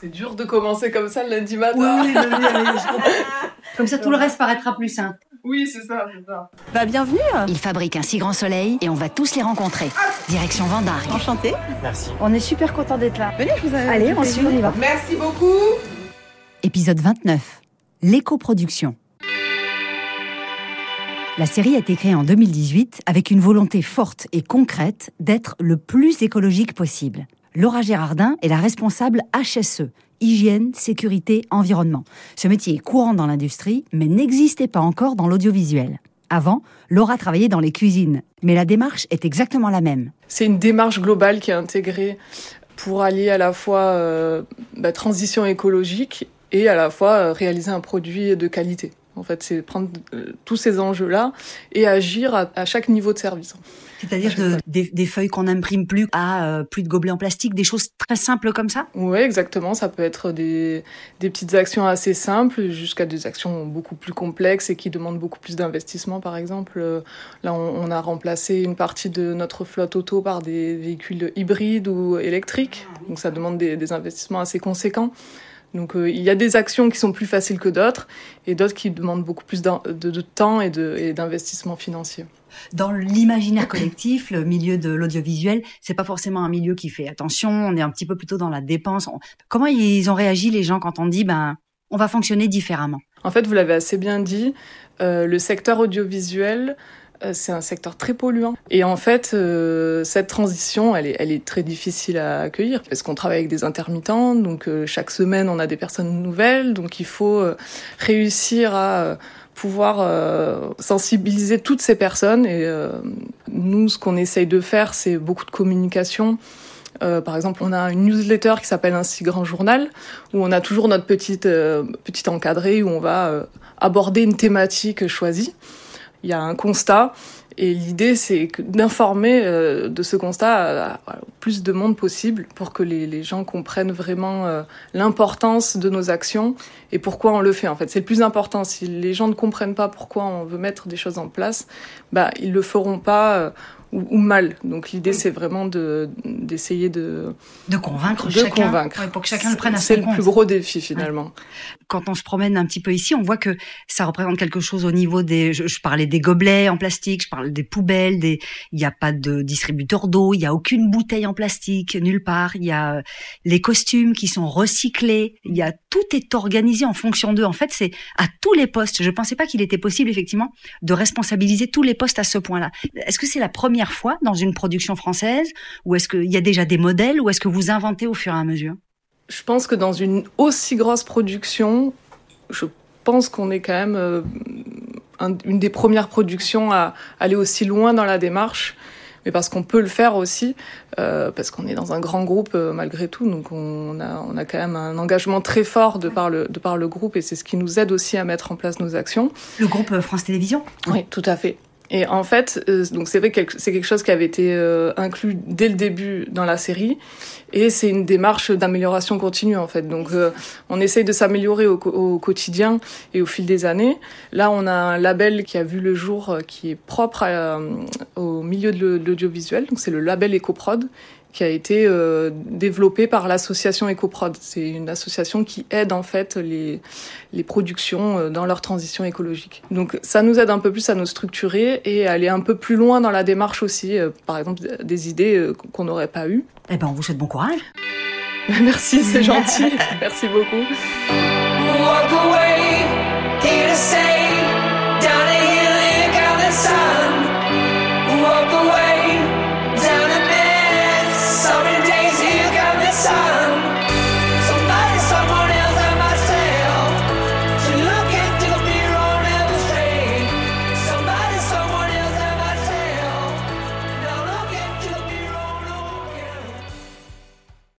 C'est dur de commencer comme ça le lundi matin. Oui, oui, oui, oui, je comprends. Comme ça, tout le reste paraîtra plus simple. Oui, c'est ça, c'est ça. Bah bienvenue, Ils fabriquent un si grand soleil et on va tous les rencontrer. Direction Vendargue. enchanté. On est super content d'être là. Venez, je vous ai... Allez, on suit, on y va. Merci beaucoup. Épisode 29. L'éco-production. La série a été créée en 2018 avec une volonté forte et concrète d'être le plus écologique possible. Laura Gérardin est la responsable HSE, hygiène, sécurité, environnement. Ce métier est courant dans l'industrie, mais n'existait pas encore dans l'audiovisuel. Avant, Laura travaillait dans les cuisines, mais la démarche est exactement la même. C'est une démarche globale qui est intégrée pour allier à la fois euh, bah, transition écologique et à la fois euh, réaliser un produit de qualité. En fait, c'est prendre euh, tous ces enjeux-là et agir à, à chaque niveau de service. C'est-à-dire de- des, des feuilles qu'on n'imprime plus à euh, plus de gobelets en plastique, des choses très simples comme ça? Oui, exactement. Ça peut être des, des petites actions assez simples jusqu'à des actions beaucoup plus complexes et qui demandent beaucoup plus d'investissement. Par exemple, là, on, on a remplacé une partie de notre flotte auto par des véhicules hybrides ou électriques. Donc, ça demande des, des investissements assez conséquents. Donc, euh, il y a des actions qui sont plus faciles que d'autres et d'autres qui demandent beaucoup plus de, de temps et d'investissement financier. Dans l'imaginaire collectif, le milieu de l'audiovisuel, c'est pas forcément un milieu qui fait attention. On est un petit peu plutôt dans la dépense. On- Comment ils ont réagi les gens quand on dit ben on va fonctionner différemment? En fait, vous l'avez assez bien dit, euh, le secteur audiovisuel, c'est un secteur très polluant. Et en fait, euh, cette transition, elle est, elle est très difficile à accueillir parce qu'on travaille avec des intermittents, donc euh, chaque semaine, on a des personnes nouvelles, donc il faut euh, réussir à euh, pouvoir euh, sensibiliser toutes ces personnes. Et euh, nous, ce qu'on essaye de faire, c'est beaucoup de communication. Euh, par exemple, on a une newsletter qui s'appelle Un si grand journal, où on a toujours notre petite, euh, petite encadrée, où on va euh, aborder une thématique choisie. Il y a un constat, et l'idée, c'est d'informer euh, de ce constat au plus de monde possible, pour que les, les gens comprennent vraiment euh, l'importance de nos actions et pourquoi on le fait. En fait, c'est le plus important. Si les gens ne comprennent pas pourquoi on veut mettre des choses en place, bah, ils le feront pas euh, ou, ou mal. Donc l'idée, c'est vraiment de d'essayer de De convaincre de chacun, convaincre. ouais, pour que chacun le prenne à C'est son le compte. plus gros défi finalement. quand on se promène un petit peu ici, on voit que ça représente quelque chose au niveau des. Je, je parlais des gobelets en plastique, je parle des poubelles, des. Il n'y a pas de distributeur d'eau, il n'y a aucune bouteille en plastique nulle part. Il y a euh, les costumes qui sont recyclés. Il y a tout est organisé en fonction d'eux. En fait, c'est à tous les postes. Je pensais pas qu'il était possible effectivement de responsabiliser tous les postes à ce point-là. Est-ce que c'est la première fois dans une production française, ou est-ce qu'il y a déjà des modèles, ou est-ce que vous inventez au fur et à mesure? Je pense que dans une aussi grosse production, je pense qu'on est quand même euh, un- une des premières productions à aller aussi loin dans la démarche. Mais parce qu'on peut le faire aussi, euh, parce qu'on est dans un grand groupe euh, malgré tout, donc on a, on a quand même un engagement très fort de par le, de par le groupe et c'est ce qui nous aide aussi à mettre en place nos actions. Le groupe France Télévisions Oui, tout à fait. Et en fait, euh, donc c'est vrai que c'est quelque chose qui avait été euh, inclus dès le début dans la série, et c'est une démarche d'amélioration continue en fait. Donc euh, on essaye de s'améliorer au, quotidien et au fil des années. Là, on a un label qui a vu le jour, qui est propre au milieu de l'audiovisuel. Donc c'est le label EcoProd qui a été euh, développé par l'association EcoProd. C'est une association qui aide en fait les, les productions euh, dans leur transition écologique. Donc ça nous aide un peu plus à nous structurer et à aller un peu plus loin dans la démarche aussi, euh, par exemple des idées euh, qu'on n'aurait pas eues. Eh ben, on vous souhaite bon courage. Merci, c'est gentil. Merci beaucoup.